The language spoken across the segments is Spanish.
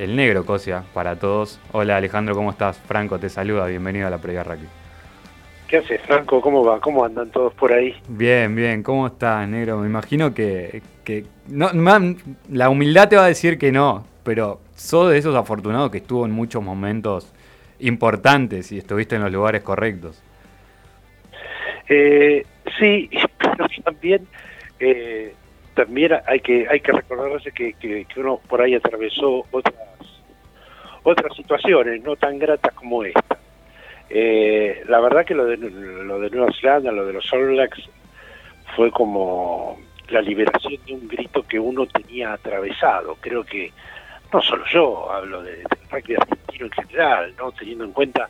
el negro Cosia para todos. Hola Alejandro, ¿cómo estás? Franco te saluda, bienvenido a la previa Rugby. ¿Qué haces, Franco? ¿Cómo va? ¿Cómo andan todos por ahí? Bien, bien, ¿cómo estás, negro? Me imagino que, que no, la humildad te va a decir que no, pero sos de esos afortunados que estuvo en muchos momentos importantes y estuviste en los lugares correctos. Eh, sí, pero también eh, también hay que hay que recordarse que, que, uno por ahí atravesó otras otras situaciones no tan gratas como esta. Eh, la verdad que lo de lo de Nueva Zelanda, lo de los All Blacks fue como la liberación de un grito que uno tenía atravesado. Creo que no solo yo, hablo de, del rugby argentino en general, no teniendo en cuenta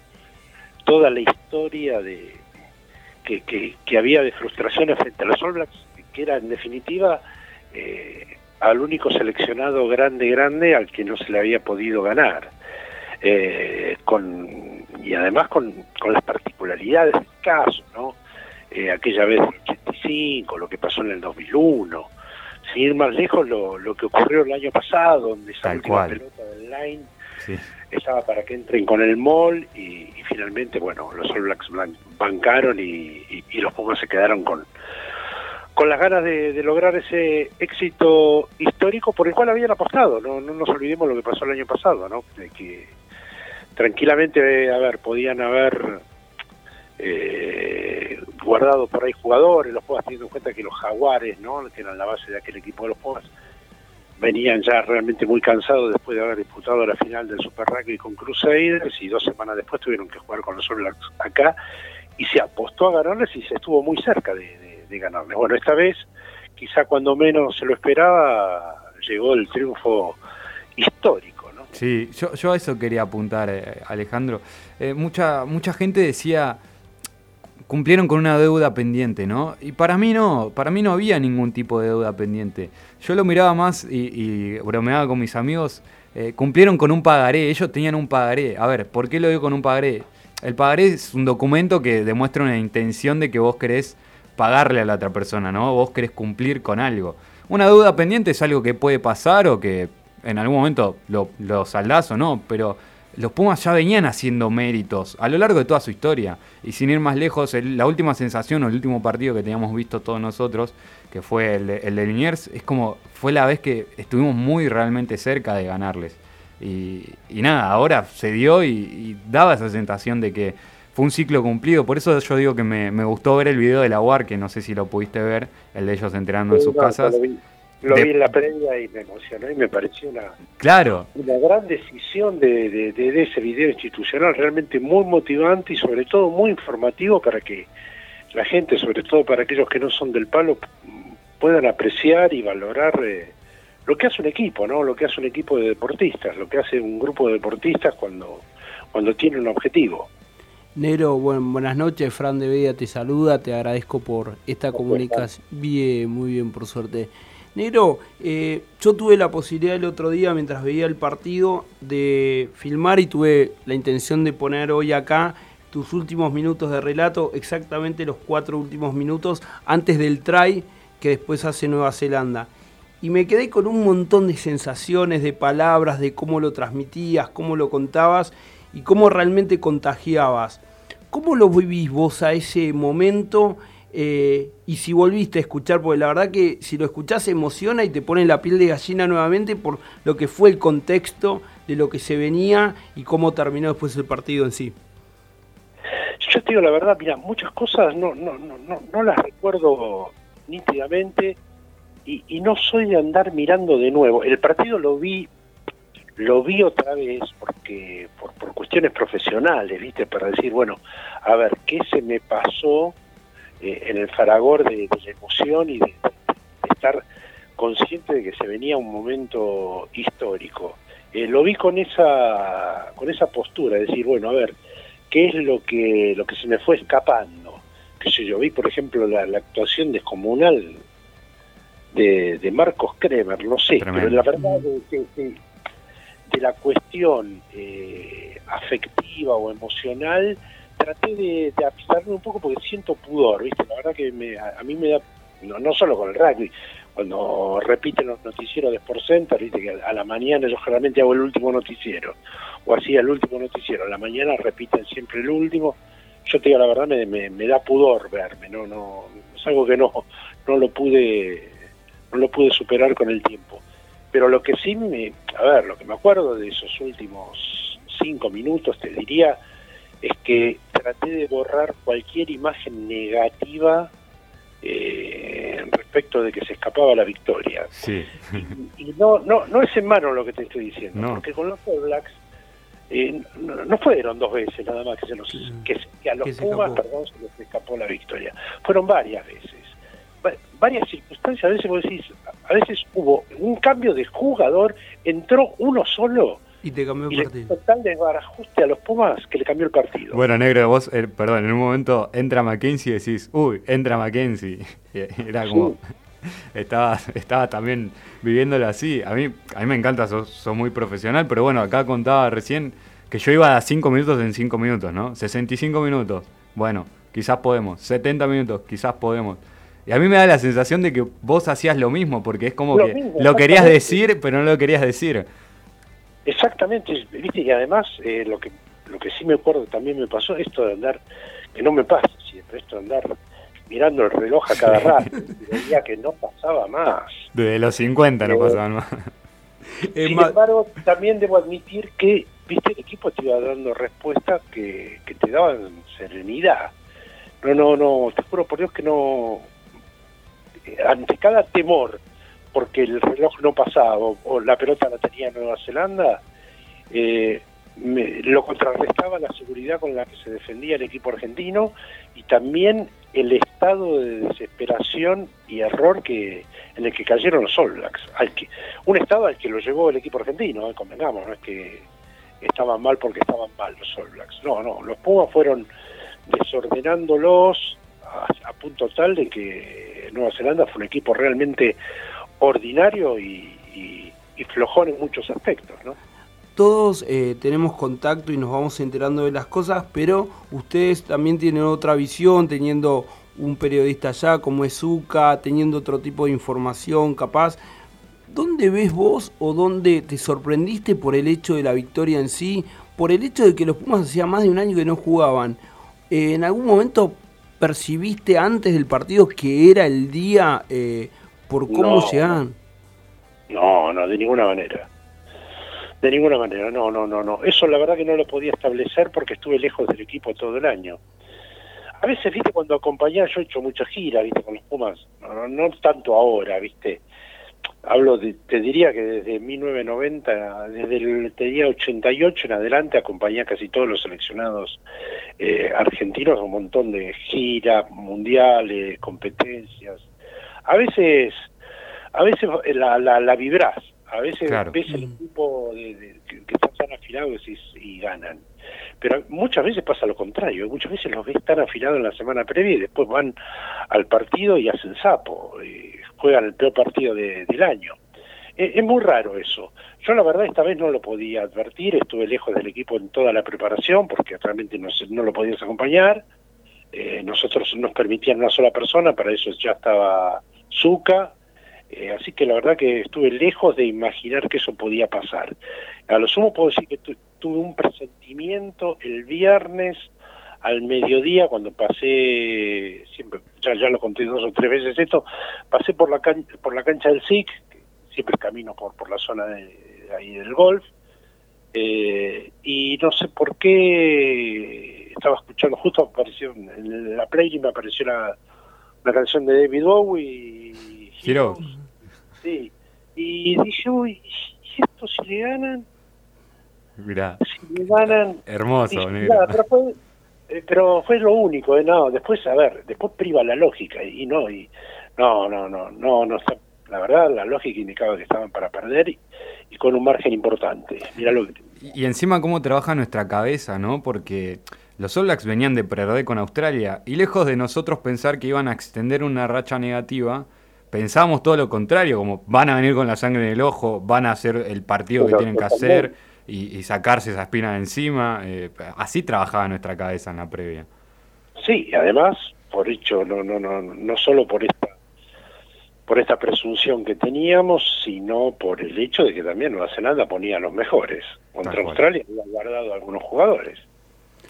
toda la historia de que, que, que había de frustraciones frente a los All Blacks, que era en definitiva eh, al único seleccionado grande, grande al que no se le había podido ganar. Eh, con, y además con, con, las particularidades del caso, ¿no? Eh, aquella vez en el 85, lo que pasó en el 2001, sin ir más lejos, lo, lo que ocurrió el año pasado, donde esa última pelota del line estaba para que entren con el mall y, finalmente, bueno, los All Blacks bancaron y, y los Pumas se quedaron con, con las ganas de, lograr ese éxito histórico por el cual habían apostado. No, no nos olvidemos lo que pasó el año pasado, ¿no? De que tranquilamente, a ver, podían haber eh, guardado por ahí jugadores, los Pumas teniendo en cuenta que los Jaguares, ¿no? Que eran la base de aquel equipo de los Pumas, venían ya realmente muy cansados después de haber disputado la final del Super Rugby con Crusaders y dos semanas después tuvieron que jugar con los All acá y se apostó a ganarles y se estuvo muy cerca de de ganarle. Bueno, esta vez, quizá cuando menos se lo esperaba, llegó el triunfo histórico. Sí, yo, yo a eso quería apuntar, eh, Alejandro. Eh, mucha, mucha gente decía, cumplieron con una deuda pendiente, ¿no? Y para mí no, para mí no había ningún tipo de deuda pendiente. Yo lo miraba más y, bromeaba con mis amigos, eh, cumplieron con un pagaré, ellos tenían un pagaré. A ver, ¿por qué lo digo con un pagaré? El pagaré es un documento que demuestra una intención de que vos querés pagarle a la otra persona, ¿no? Vos querés cumplir con algo. Una deuda pendiente es algo que puede pasar o que en algún momento lo, lo saldás o no, pero los Pumas ya venían haciendo méritos a lo largo de toda su historia. Y sin ir más lejos, la última sensación o el último partido que teníamos visto todos nosotros, que fue el de, el de Liniers, es como fue la vez que estuvimos muy realmente cerca de ganarles. Y, nada, ahora se dio y daba esa sensación de que fue un ciclo cumplido. Por eso yo digo que me, gustó ver el video de la UAR, que no sé si lo pudiste ver, el de ellos enterando en sus casas. Lo vi, en la previa y me emocionó y me pareció una, claro. una gran decisión de, de, ese video institucional, realmente muy motivante y sobre todo muy informativo para que la gente, sobre todo para aquellos que no son del palo, puedan apreciar y valorar eh, lo que hace un equipo, ¿no? Lo que hace un equipo de deportistas, lo que hace un grupo de deportistas cuando, cuando tiene un objetivo. Nero, buenas noches, Fran de Vega te saluda, te agradezco por esta comunicación. Bien, muy bien, por suerte. Nero, eh, yo tuve la posibilidad el otro día, mientras veía el partido, de filmar y tuve la intención de poner hoy acá tus últimos minutos de relato, exactamente los cuatro últimos minutos antes del try que después hace Nueva Zelanda. Y me quedé con un montón de sensaciones, de palabras, de cómo lo transmitías, cómo lo contabas y cómo realmente contagiabas. ¿Cómo lo vivís vos a ese momento? Eh, y si volviste a escuchar, porque la verdad que si lo escuchás emociona y te pone la piel de gallina nuevamente por lo que fue el contexto de lo que se venía y cómo terminó después el partido en sí. Yo te digo la verdad, mira, muchas cosas no, no, no, no, las recuerdo nítidamente y, y no soy de andar mirando de nuevo. El partido lo vi lo vi otra vez porque por, por, cuestiones profesionales, ¿viste? Para decir, bueno, a ver, ¿qué se me pasó eh, en el faragor de, la emoción y de, estar consciente de que se venía un momento histórico? Eh, lo vi con esa, con esa postura, de decir, bueno, a ver, ¿qué es lo que, lo que se me fue escapando? Que yo vi, por ejemplo, la, actuación descomunal de, de Marcos Kremer, no sé, pero la verdad es que de la cuestión eh, afectiva o emocional, traté de, de un poco porque siento pudor, ¿viste? La verdad que a, mí me da no, no solo con el rugby, cuando repiten los noticieros de Sport viste que a la mañana yo generalmente hago el último noticiero, o hacía el último noticiero, a la mañana repiten siempre el último, yo te digo la verdad me, me, da pudor verme, no, no, es algo que no, no lo pude, no lo pude superar con el tiempo. Pero lo que sí me, a ver, lo que me acuerdo de esos últimos cinco minutos, te diría, es que traté de borrar cualquier imagen negativa eh, respecto de que se escapaba la victoria. Sí. Y, no, no, no es en mano lo que te estoy diciendo, porque con los All Blacks eh, no, fueron dos veces nada más que, se los, que, a los Pumas perdón, se les escapó la victoria. Fueron varias veces. varias circunstancias, a veces vos decís, a veces hubo un cambio de jugador, entró uno solo y te cambió el partido. Total desbarajuste a los Pumas que le cambió el partido. Bueno, negro, vos, eh, perdón, en un momento entra Mackenzie y decís, uy, entra Mackenzie. Era como. Estaba, estaba también viviéndolo así. A mí, a mí me encanta, sos, muy profesional, pero bueno, acá contaba recién que yo iba a 5 minutos en 5 minutos, ¿no? 65 minutos. Bueno, quizás podemos. 70 minutos, quizás podemos. Y a mí me da la sensación de que vos hacías lo mismo, porque es como que lo querías decir, pero no lo querías decir. Exactamente, viste, y además eh, lo que lo que sí me acuerdo también me pasó, esto de andar, que no me pasa siempre, esto de andar mirando el reloj a cada rato, y veía que no pasaba más. Desde los 50 no pasaban más. Sin embargo, también debo admitir que, viste, el equipo te iba dando respuestas que, que te daban serenidad. No, no, no, te juro por Dios que no, ante cada temor porque el reloj no pasaba o, la pelota la tenía Nueva Zelanda, eh, lo contrarrestaba la seguridad con la que se defendía el equipo argentino y también el estado de desesperación y error que en el que cayeron los All Blacks. Al que, un estado al que lo llevó el equipo argentino, eh, convengamos, no es que estaban mal porque estaban mal los All Blacks. No, no, los Pumas fueron desordenándolos a, a punto tal de que Nueva Zelanda fue un equipo realmente ordinario y, flojón en muchos aspectos, ¿no? Todos eh, tenemos contacto y nos vamos enterando de las cosas, pero ustedes también tienen otra visión, teniendo un periodista allá como es Zuka, teniendo otro tipo de información capaz. ¿Dónde ves vos o dónde te sorprendiste por el hecho de la victoria en sí? Por el hecho de que los Pumas hacía más de un año que no jugaban. Eh, ¿En algún momento percibiste antes del partido que era el día eh, por cómo se han... No, no, de ninguna manera. De ninguna manera, no, no, no, no. Eso la verdad que no lo podía establecer porque estuve lejos del equipo todo el año. A veces, viste, cuando acompañaba, yo he hecho muchas giras, viste, con los Pumas, no, no, tanto ahora, viste. Hablo, de, te diría que desde 1990, desde el te diría 88 en adelante, acompañé a casi todos los seleccionados eh, argentinos, un montón de giras mundiales, competencias, a veces a veces la, la, la vibrás, a veces ves el equipo de, que, están tan afilados y, ganan. Pero muchas veces pasa lo contrario, muchas veces los ves tan afilados en la semana previa y después van al partido y hacen sapo, y juegan el peor partido del año. Es, muy raro eso. Yo la verdad esta vez no lo podía advertir, estuve lejos del equipo en toda la preparación porque realmente no, no lo podías acompañar. Eh, nosotros nos permitían una sola persona, para eso ya estaba Zuka, eh, así que la verdad que estuve lejos de imaginar que eso podía pasar. A lo sumo puedo decir que tuve un presentimiento el viernes al mediodía cuando pasé, siempre ya, lo conté dos o tres veces esto, pasé por la cancha, por la cancha del SIC, siempre camino por, por la zona de, ahí del golf, eh, y no sé por qué estaba escuchando, justo apareció en la playlist me apareció la, una canción de David Bowie y Heroes. Sí. Y dije, uy, ¿y esto si le ganan? Mirá. Si le ganan. Hermoso, pero, fue, eh, pero fue lo único, ¿eh? no, después, a ver, después priva la lógica y, no, y no, no, no, no, no está, la verdad, la lógica indicaba que estaban para perder y, y con un margen importante. Mira lo que y encima cómo trabaja nuestra cabeza, ¿no? Porque los All Blacks venían de perder con Australia y lejos de nosotros pensar que iban a extender una racha negativa, pensábamos todo lo contrario, como van a venir con la sangre en el ojo, van a hacer el partido que tienen que hacer y, sacarse esa espina de encima. Eh, así trabajaba nuestra cabeza en la previa. Sí, además, por hecho, no, no, no, no solo por esta por esta presunción que teníamos, sino por el hecho de que también Nueva Zelanda ponía a los mejores. Contra Australia había guardado algunos jugadores.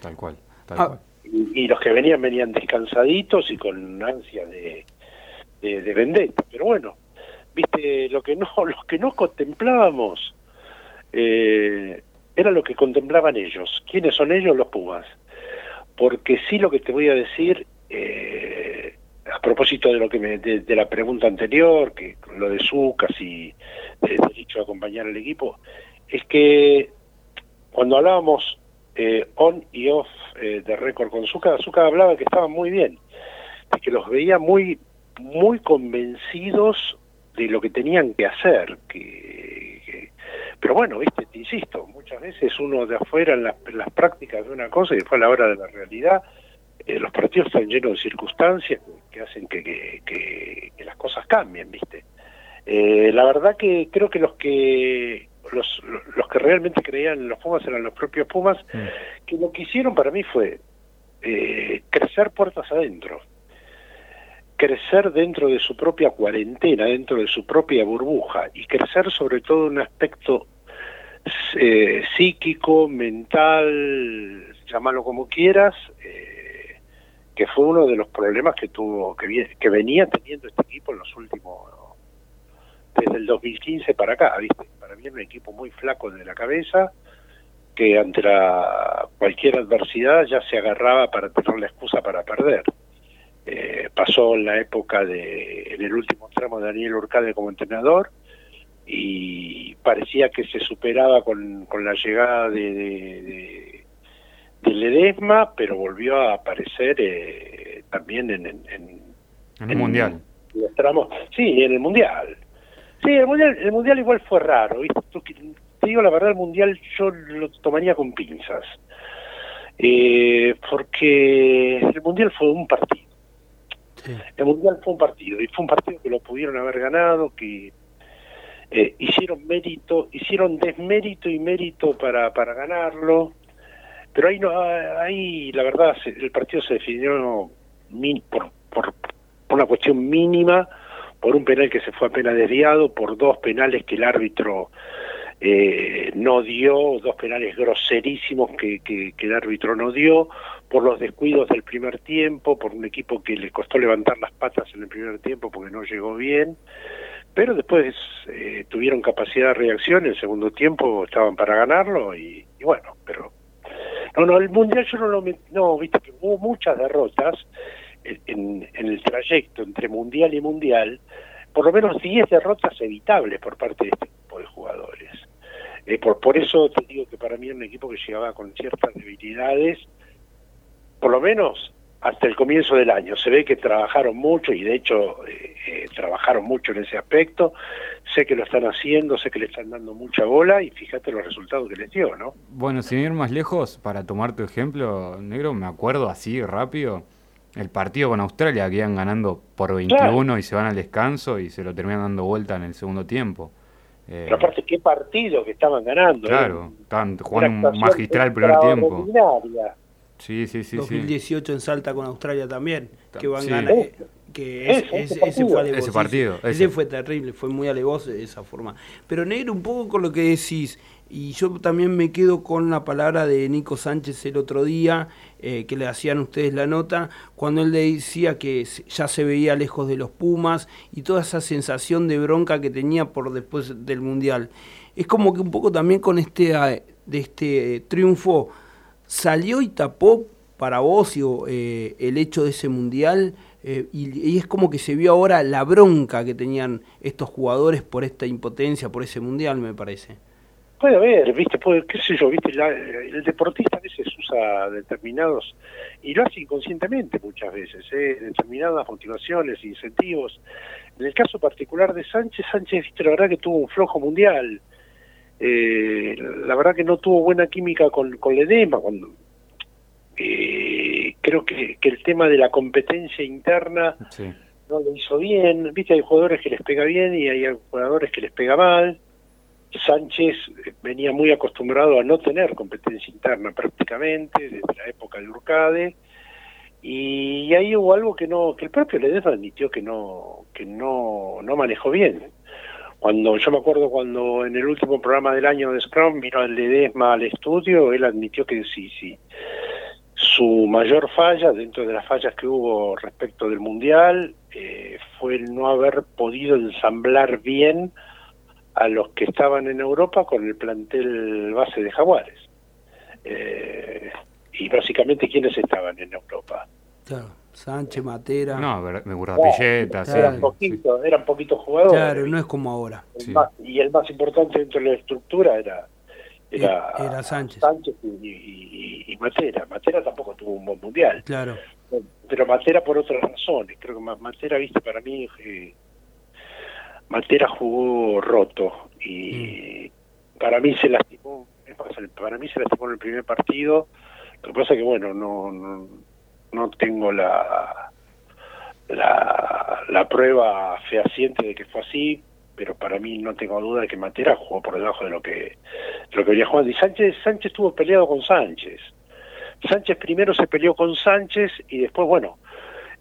Tal cual, tal ah, cual. Y, los que venían venían descansaditos y con ansia de, de, vendetta. Pero bueno, viste, lo que no, los que no contemplábamos eh, era lo que contemplaban ellos. ¿Quiénes son ellos? Los Pumas. Porque sí lo que te voy a decir eh, a propósito de lo que me, de, la pregunta anterior, que lo de Zucas y el derecho a acompañar al equipo, es que cuando hablábamos eh, on y off eh, de récord con Zucca, Zucca hablaba que estaban muy bien, de que los veía muy, muy convencidos de lo que tenían que hacer, que, pero bueno, viste, te insisto, muchas veces uno de afuera en las, prácticas de una cosa y después a la hora de la realidad eh, los partidos están llenos de circunstancias que hacen que, las cosas cambien, ¿viste? La verdad que creo que los que los, los que realmente creían en los Pumas eran los propios Pumas, mm. que lo que hicieron para mí fue eh, crecer puertas adentro, crecer dentro de su propia cuarentena, dentro de su propia burbuja, y crecer sobre todo en un aspecto psíquico, mental, llámalo como quieras, eh, que fue uno de los problemas que tuvo que, que venía teniendo este equipo en los últimos desde el 2015 para acá, ¿viste? Para mí es un equipo muy flaco de la cabeza que ante cualquier adversidad ya se agarraba para tener la excusa para perder. Eh, pasó la época de, en el último tramo de Daniel Urcade como entrenador y parecía que se superaba con, con la llegada de de Ledesma, pero volvió a aparecer eh, también en, en, el Mundial. Los tramos, sí, en el Mundial. Sí, el Mundial, el mundial igual fue raro. Te digo la verdad, el Mundial yo lo tomaría con pinzas. Eh, porque el Mundial fue un partido. El Mundial fue un partido y fue un partido que lo pudieron haber ganado, que eh, hicieron mérito, hicieron desmérito y mérito para, para ganarlo pero ahí, no, ahí la verdad, el partido se definió por, por, una cuestión mínima, por un penal que se fue apenas desviado, por dos penales que el árbitro eh, no dio, dos penales groserísimos que, que, el árbitro no dio, por los descuidos del primer tiempo, por un equipo que le costó levantar las patas en el primer tiempo porque no llegó bien, pero después eh, tuvieron capacidad de reacción, en el segundo tiempo estaban para ganarlo y bueno, pero no, no, el Mundial yo no lo... No, viste que hubo muchas derrotas en, el trayecto entre Mundial y Mundial, por lo menos 10 derrotas evitables por parte de este tipo de jugadores. Eh, por, por eso te digo que para mí era un equipo que llegaba con ciertas debilidades, por lo menos hasta el comienzo del año. Se ve que trabajaron mucho y de hecho eh, eh, trabajaron mucho en ese aspecto. Sé que lo están haciendo, sé que le están dando mucha bola y fíjate los resultados que les dio, ¿no? Bueno, sin ir más lejos, para tomar tu ejemplo, Negro, me acuerdo así rápido el partido con Australia que iban ganando por 21 y se van al descanso y se lo terminan dando vuelta en el segundo tiempo. Eh, Pero aparte, qué partido que estaban ganando. Claro, estaban jugando un magistral el primer tiempo. Sí, sí, sí. 2018 en Salta con Australia también, que van ganar. Que ese, fue ese partido. Ese. fue terrible, fue muy alevoso de esa forma. Pero Negro, un poco con lo que decís, y yo también me quedo con la palabra de Nico Sánchez el otro día, eh, que le hacían ustedes la nota, cuando él le decía que ya se veía lejos de los Pumas y toda esa sensación de bronca que tenía por después del Mundial. Es como que un poco también con este, de este triunfo salió y tapó para vos eh, el hecho de ese mundial eh, y, es como que se vio ahora la bronca que tenían estos jugadores por esta impotencia, por ese mundial, me parece. Puede haber, viste, puede, qué sé yo, viste, el deportista a veces usa determinados, y lo hace inconscientemente muchas veces, ¿eh? determinadas motivaciones, incentivos. En el caso particular de Sánchez, Sánchez, viste, la verdad que tuvo un flojo mundial, eh, la verdad que no tuvo buena química con, con Ledema, cuando, eh, creo que, el tema de la competencia interna no lo hizo bien, viste, hay jugadores que les pega bien y hay jugadores que les pega mal, Sánchez venía muy acostumbrado a no tener competencia interna prácticamente desde la época de Urcade y ahí hubo algo que no que el propio Ledesma admitió que no que no no manejó bien. Cuando yo me acuerdo cuando en el último programa del año de Scrum vino el Ledesma al estudio él admitió que sí sí su mayor falla dentro de las fallas que hubo respecto del mundial eh, fue el no haber podido ensamblar bien a los que estaban en Europa con el plantel base de Jaguares eh, y básicamente quiénes estaban en Europa. Claro, Sánchez, Matera. No, me guarda Pilleta, eran, poquitos, eran poquitos jugadores. Claro, no es como ahora. y el más importante dentro de la estructura era era, era Sánchez, Sánchez y, y, Matera. Matera tampoco tuvo un buen mundial. Claro. Pero Matera por otras razones. Creo que Matera, viste, para mí, eh, Matera jugó roto y mm. para mí se lastimó para mí se lastimó en el primer partido. Lo que pasa es que, bueno, no, no, tengo la, la, la prueba fehaciente de que fue así, pero para mí no tengo duda de que Matera jugó por debajo de lo que, de lo que venía jugando. Y Sánchez, Sánchez estuvo peleado con Sánchez. Sánchez primero se peleó con Sánchez y después, bueno,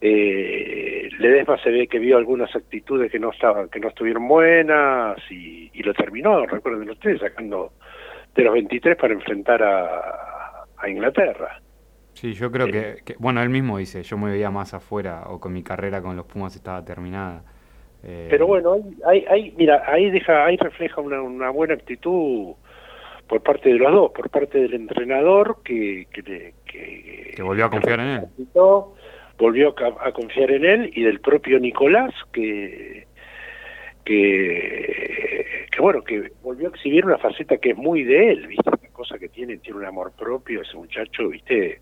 eh, Ledesma se ve que vio algunas actitudes que no estaban, que no estuvieron buenas y, y lo terminó, recuerden ustedes, sacando de los 23 para enfrentar a, a Inglaterra. Sí, yo creo que, bueno, él mismo dice, yo me veía más afuera o con mi carrera con los Pumas estaba terminada. Eh, Pero bueno, ahí, ahí, mira, ahí deja, ahí refleja una, una buena actitud por parte de los dos, por parte del entrenador que que, que, volvió a confiar en él, volvió a, confiar en él y del propio Nicolás que que, que bueno, que volvió a exhibir una faceta que es muy de él, ¿viste? Una cosa que tiene, tiene un amor propio ese muchacho, ¿viste?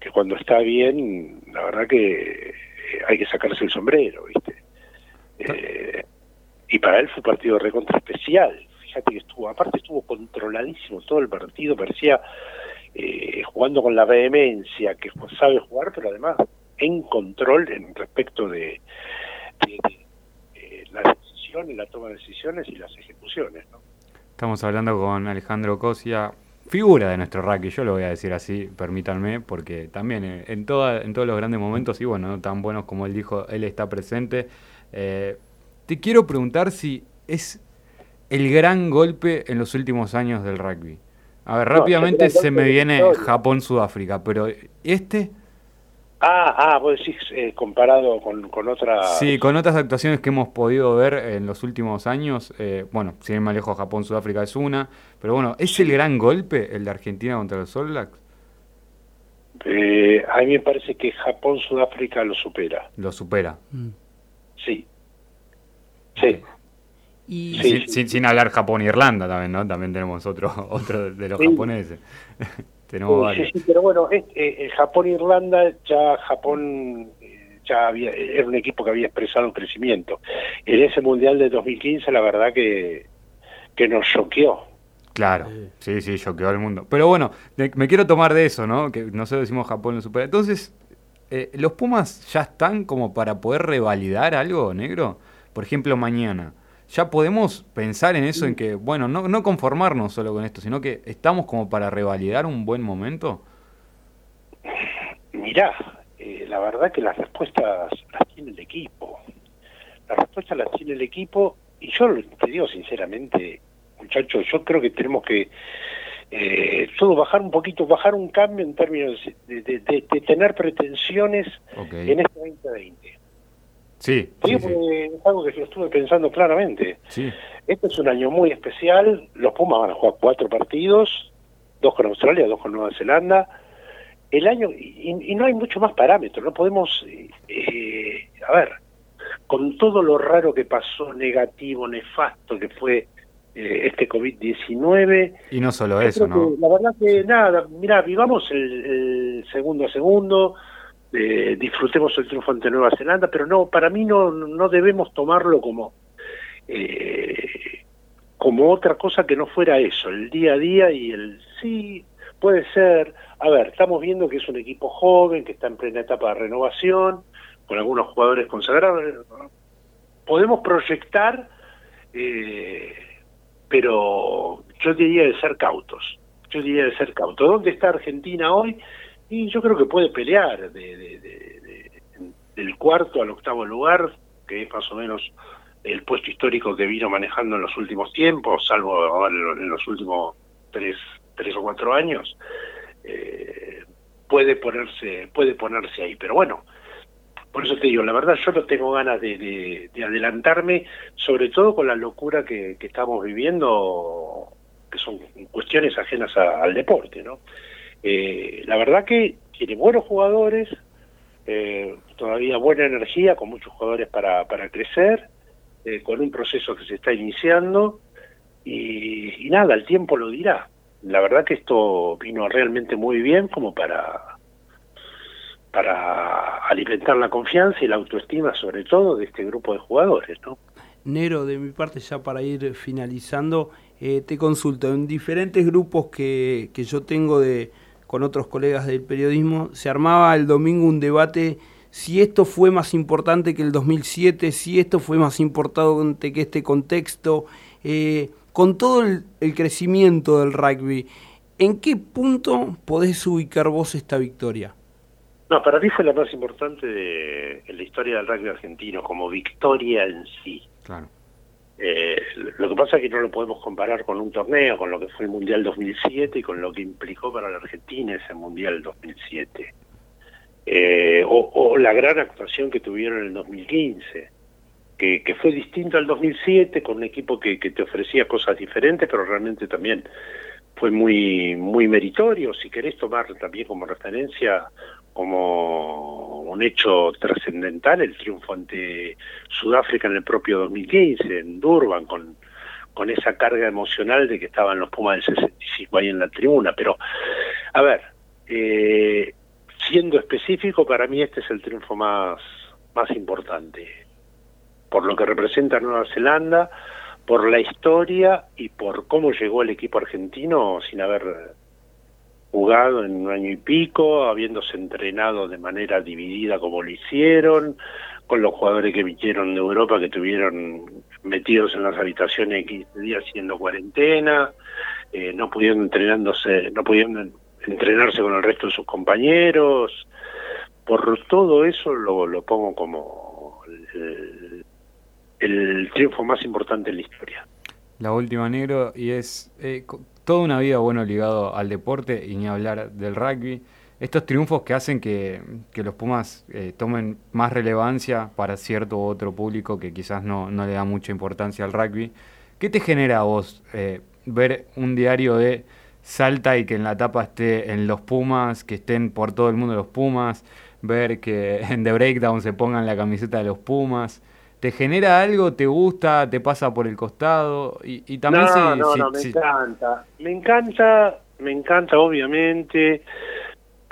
Que cuando está bien, la verdad que hay que sacarse el sombrero, ¿viste? Eh, y para él fue un partido recontra especial, fíjate que estuvo, aparte estuvo controladísimo todo el partido, parecía eh, jugando con la vehemencia que sabe jugar, pero además en control en respecto de, de, de, la en la toma de decisiones y las ejecuciones. ¿no? Estamos hablando con Alejandro Cosia, figura de nuestro rugby, yo lo voy a decir así, permítanme, porque también en, en todos los grandes momentos, y bueno, no tan buenos como él dijo, él está presente. Eh, te quiero preguntar si es el gran golpe en los últimos años del rugby. A ver, rápidamente se me viene Japón-Sudáfrica, pero este... Ah, ah, vos decís eh, comparado con, con otras... Sí, con otras actuaciones que hemos podido ver en los últimos años. Eh, bueno, si bien más lejos Japón, Sudáfrica es una. Pero bueno, ¿es el gran golpe el de Argentina contra los All Blacks? Eh, a mí me parece que Japón, Sudáfrica lo supera. Lo supera. Mm. Sí. Sí. Y... sin, sin, hablar Japón e Irlanda también, ¿no? También tenemos otro, otro de los japoneses. sí, pero bueno, eh, Japón e Irlanda, ya Japón eh, ya había, era un equipo que había expresado un crecimiento. En ese Mundial de 2015, la verdad que, que nos choqueó. Claro, sí, sí, choqueó al mundo. Pero bueno, me quiero tomar de eso, ¿no? Que nosotros decimos Japón no supera. Entonces, eh, ¿los Pumas ya están como para poder revalidar algo, negro? Por ejemplo, mañana ya podemos pensar en eso, en que, bueno, no, no conformarnos solo con esto, sino que estamos como para revalidar un buen momento? Mirá, eh, la verdad que las respuestas las tiene el equipo. Las respuestas las tiene el equipo y yo te digo sinceramente, muchachos, yo creo que tenemos que eh, todo bajar un poquito, bajar un cambio en términos de, de, tener pretensiones en este 2020. Sí, es algo que yo estuve pensando claramente. Este es un año muy especial. Los Pumas van a jugar cuatro partidos, dos con Australia, dos con Nueva Zelanda. El año y, no hay mucho más parámetros. No podemos, eh, a ver, con todo lo raro que pasó, negativo, nefasto que fue eh, este COVID-19. Y no solo eso, ¿no? La verdad que nada, mira, vivamos el segundo a segundo eh, disfrutemos el triunfo ante Nueva Zelanda, pero no, para mí no, no debemos tomarlo como, eh, como otra cosa que no fuera eso, el día a día y el sí, puede ser, a ver, estamos viendo que es un equipo joven, que está en plena etapa de renovación, con algunos jugadores consagrados, podemos proyectar, eh, pero yo diría de ser cautos, yo diría de ser cautos. ¿Dónde está Argentina hoy? Y yo creo que puede pelear del cuarto al octavo lugar, que es más o menos el puesto histórico que vino manejando en los últimos tiempos, salvo en los últimos tres, tres o cuatro años, eh, puede ponerse, puede ponerse ahí. Pero bueno, por eso te digo, la verdad yo no tengo ganas de, adelantarme, sobre todo con la locura que, estamos viviendo, que son cuestiones ajenas al deporte, ¿no? Eh, la verdad que tiene buenos jugadores, eh, todavía buena energía, con muchos jugadores para, para crecer, eh, con un proceso que se está iniciando y, nada, el tiempo lo dirá. La verdad que esto vino realmente muy bien como para alimentar la confianza y la autoestima sobre todo de este grupo de jugadores, ¿no? Nero, de mi parte ya para ir finalizando, te consulto, en diferentes grupos que, que yo tengo de, con otros colegas del periodismo, se armaba el domingo un debate si esto fue más importante que el 2007, si esto fue más importante que este contexto, eh, con todo el, crecimiento del rugby, ¿en qué punto podés ubicar vos esta victoria? No, para mí fue la más importante de, en la historia del rugby argentino, como victoria en sí. Claro. Eh, lo que pasa es que no lo podemos comparar con un torneo, con lo que fue el Mundial 2007 y con lo que implicó para la Argentina ese Mundial 2007 eh, o, la gran actuación que tuvieron en el 2015, que, que fue distinto al 2007 con un equipo que, que, te ofrecía cosas diferentes, pero realmente también fue muy muy meritorio, si querés tomar también como referencia como un hecho trascendental el triunfo ante Sudáfrica en el propio 2015 en Durban con con esa carga emocional de que estaban los Pumas del 65 ahí en la tribuna, pero a ver, eh, siendo específico, para mí este es el triunfo más, más importante, por lo que representa Nueva Zelanda, por la historia y por cómo llegó el equipo argentino sin haber jugado en un año y pico, habiéndose entrenado de manera dividida como lo hicieron, con los jugadores que vinieron de Europa que tuvieron metidos en las habitaciones 15 días haciendo cuarentena, eh, no pudiendo entrenándose, no pudiendo entrenarse con el resto de sus compañeros. Por todo eso lo, lo pongo como el, triunfo más importante en la historia. La última, negro, y es eh, toda una vida bueno ligado al deporte y ni hablar del rugby. Estos triunfos que hacen que, los Pumas eh, tomen más relevancia para cierto otro público que quizás no, no le da mucha importancia al rugby. ¿Qué te genera a vos eh, ver un diario de Salta y que en la tapa esté en los Pumas, que estén por todo el mundo los Pumas, ver que en The Breakdown se pongan la camiseta de los Pumas. ¿Te genera algo? ¿Te gusta? ¿Te pasa por el costado? Y, también no, no, no, me encanta. Me encanta, me encanta obviamente,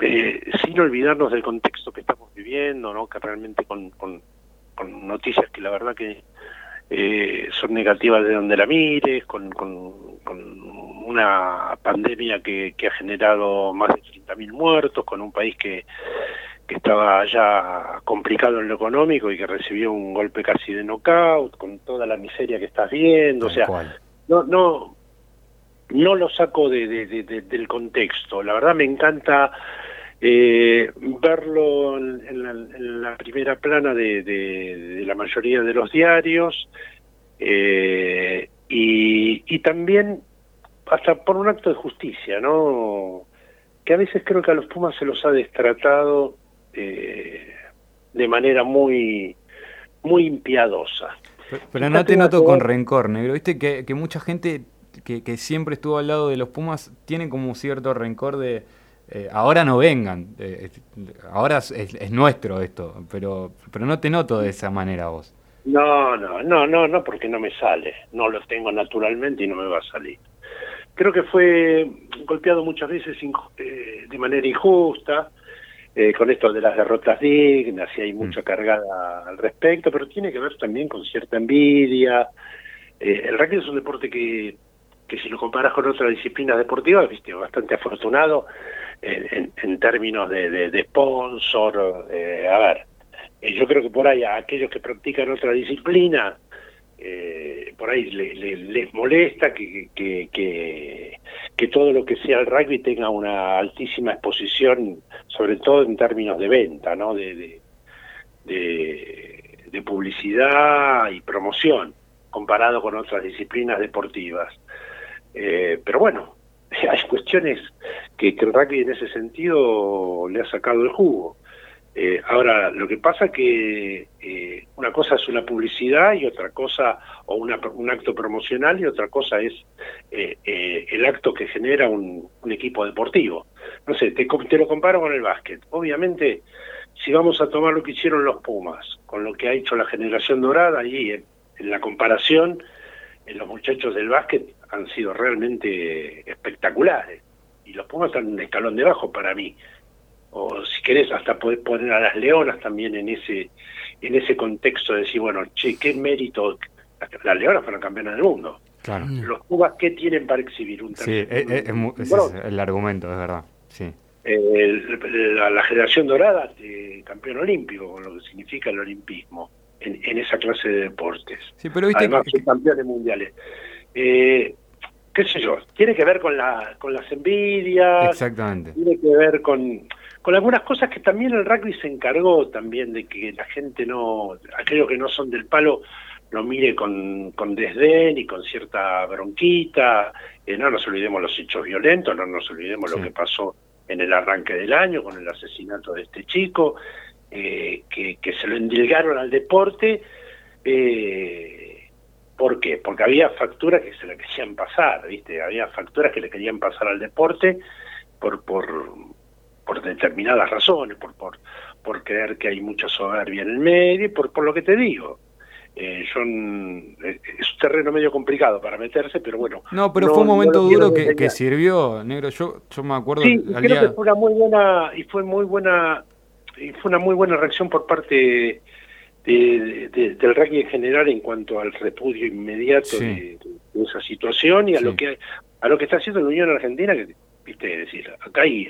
eh, sin olvidarnos del contexto que estamos viviendo, ¿no? que realmente con, con, noticias que la verdad que eh, son negativas de donde la mires, con, con, con una pandemia que, que ha generado más de 30.000 muertos, con un país que, que estaba ya complicado en lo económico y que recibió un golpe casi de knockout, con toda la miseria que estás viendo, o sea, no, no, no lo saco de, del contexto. La verdad me encanta eh, verlo en, la, primera plana de, la mayoría de los diarios eh, y, y también hasta por un acto de justicia, ¿no? Que a veces creo que a los Pumas se los ha destratado eh, de manera muy, muy impiadosa. Pero, no te noto con rencor, negro. Viste que, que mucha gente que, que, siempre estuvo al lado de los Pumas tiene como cierto rencor de eh, ahora no vengan, eh, ahora es, es, nuestro esto, pero, pero no te noto de esa manera vos. No, no, no, no, no, porque no me sale. No lo tengo naturalmente y no me va a salir creo que fue golpeado muchas veces eh, de manera injusta, eh, con esto de las derrotas dignas, y hay mm. mucha cargada al respecto, pero tiene que ver también con cierta envidia. Eh, el rugby es un deporte que, que si lo comparas con otras disciplinas deportivas, viste, bastante afortunado en, en, términos de, de, de sponsor. a ver, yo creo que por ahí a aquellos que practican otra disciplina, eh, por ahí les molesta que, que, que, todo lo que sea el rugby tenga una altísima exposición, sobre todo en términos de venta, ¿no? de, de, publicidad y promoción, comparado con otras disciplinas deportivas. Eh, pero bueno, hay cuestiones que el rugby en ese sentido le ha sacado el jugo. Eh, ahora, lo que pasa que eh, una cosa es una publicidad y otra cosa, o un acto promocional y otra cosa es eh, el acto que genera un, equipo deportivo. No sé, te, lo comparo con el básquet. Obviamente, si vamos a tomar lo que hicieron los Pumas, con lo que ha hecho la generación dorada, ahí en, en la comparación, los muchachos del básquet han sido realmente espectaculares. Y los Pumas están un escalón debajo para mí o si querés hasta poder poner a las leonas también en ese en ese contexto de decir, bueno, che, qué mérito, las leonas fueron campeonas del mundo. Claro. Mm. Los Cubas, ¿qué tienen para exhibir? Un sí, es, es, es, el argumento, es verdad. Sí. la, generación dorada, de campeón olímpico, con lo que significa el olimpismo, en, esa clase de deportes. Sí, pero viste Además, son campeones mundiales. Eh, qué sé yo, tiene que ver con, la, con las envidias. Exactamente. Tiene que ver con con algunas cosas que también el rugby se encargó también de que la gente no, aquellos que no son del palo, lo mire con, con desdén y con cierta bronquita. Eh, no nos olvidemos los hechos violentos, no nos olvidemos lo que pasó en el arranque del año con el asesinato de este chico, eh, que, que, se lo endilgaron al deporte. Eh, ¿Por qué? Porque había facturas que se le querían pasar, ¿viste? Había facturas que le querían pasar al deporte por, por, por determinadas razones, por, por, por creer que hay mucha soberbia en el medio, por, por lo que te digo. Eh, son, eh, es un terreno medio complicado para meterse, pero bueno. No, pero fue un momento duro que, sirvió, negro. Yo, yo me acuerdo. Sí, creo que fue una muy buena y fue muy buena y fue una muy buena reacción por parte de, del rugby en general en cuanto al repudio inmediato de, esa situación y a lo que a lo que está haciendo la Unión Argentina, que viste decir acá hay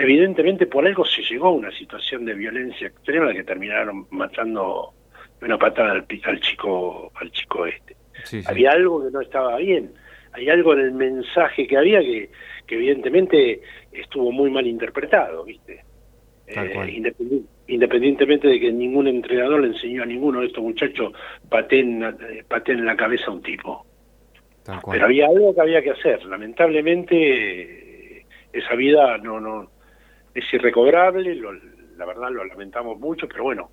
evidentemente por algo se llegó a una situación de violencia extrema que terminaron matando una patada al, chico al chico este. Había algo que no estaba bien, hay algo en el mensaje que había que, que evidentemente estuvo muy mal interpretado, ¿viste? Eh, independientemente de que ningún entrenador le enseñó a ninguno de estos muchachos pateen, en la cabeza a un tipo. Pero había algo que había que hacer. Lamentablemente esa vida no no es irrecobrable, la verdad lo lamentamos mucho, pero bueno,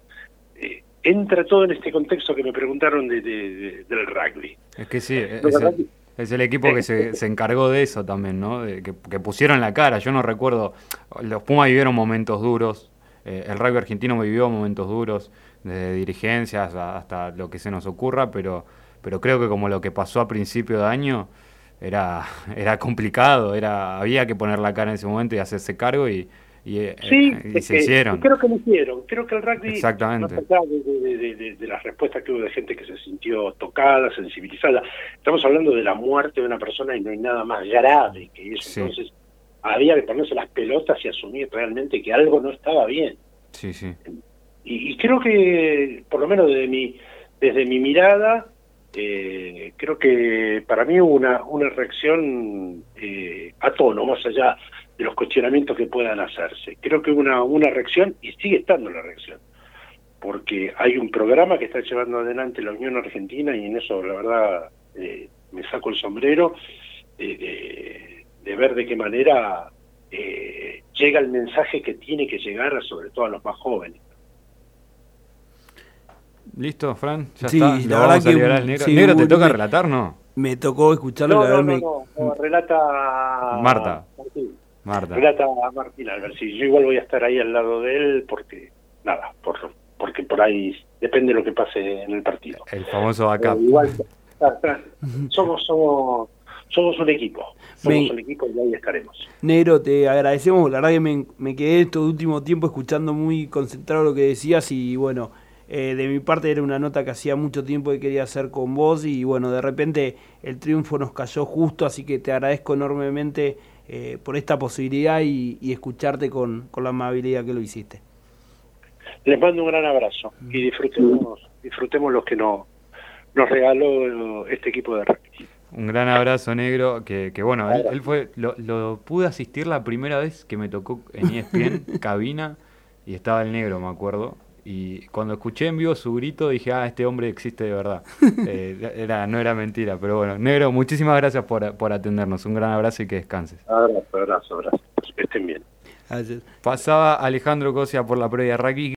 eh, entra todo en este contexto que me preguntaron de, del rugby. Es que sí, es, el, equipo que se, se, encargó de eso también, ¿no? De, que, pusieron la cara. Yo no recuerdo, los Pumas vivieron momentos duros, eh, el rugby argentino vivió momentos duros, de dirigencias hasta lo que se nos ocurra, pero, pero creo que como lo que pasó a principio de año era, era complicado, era había que poner la cara en ese momento y hacerse cargo y, eh, sí, se hicieron. Creo que lo hicieron. Creo que el rugby, Exactamente. de, de, las respuestas que hubo de gente que se sintió tocada, sensibilizada, estamos hablando de la muerte de una persona y no hay nada más grave que eso. Entonces, había que ponerse las pelotas y asumir realmente que algo no estaba bien. Sí, sí. Y, creo que, por lo menos desde mi, desde mi mirada, eh, creo que para mí hubo una, una reacción eh, a tono, más allá de los cuestionamientos que puedan hacerse. Creo que una, una reacción, y sigue estando la reacción, porque hay un programa que está llevando adelante la Unión Argentina y en eso la verdad eh, me saco el sombrero de, ver de qué manera eh, llega el mensaje que tiene que llegar sobre todo a los más jóvenes. Listo, Fran, ya está. La vamos a liberar al negro. ¿Negro te toca relatar, no? Me tocó escucharlo. No, no, no, no, relata Marta. Marta. Relata a Martín Yo igual voy a estar ahí al lado de él porque, nada, por, porque por ahí depende de lo que pase en el partido. El famoso acá. igual, somos, somos, somos un equipo. Somos un equipo y ahí estaremos. Negro, te agradecemos. La verdad que me, me quedé este último tiempo escuchando muy concentrado lo que decías y bueno. Eh, de mi parte era una nota que hacía mucho tiempo que quería hacer con vos y bueno, de repente el triunfo nos cayó justo, así que te agradezco enormemente eh, por esta posibilidad y, escucharte con, con, la amabilidad que lo hiciste. Les mando un gran abrazo y disfrutemos, disfrutemos los que no nos regaló este equipo de rugby. Un gran abrazo negro, que, que bueno, él, fue, lo, lo, pude asistir la primera vez que me tocó en ESPN, cabina, y estaba el negro, me acuerdo. Y cuando escuché en vivo su grito dije, ah, este hombre existe de verdad. eh, era, no era mentira, pero bueno, negro, muchísimas gracias por, por atendernos. Un gran abrazo y que descanses. Abrazo, abrazo, abrazo. Que estén bien. Pasaba Alejandro Cosia por la previa Raki.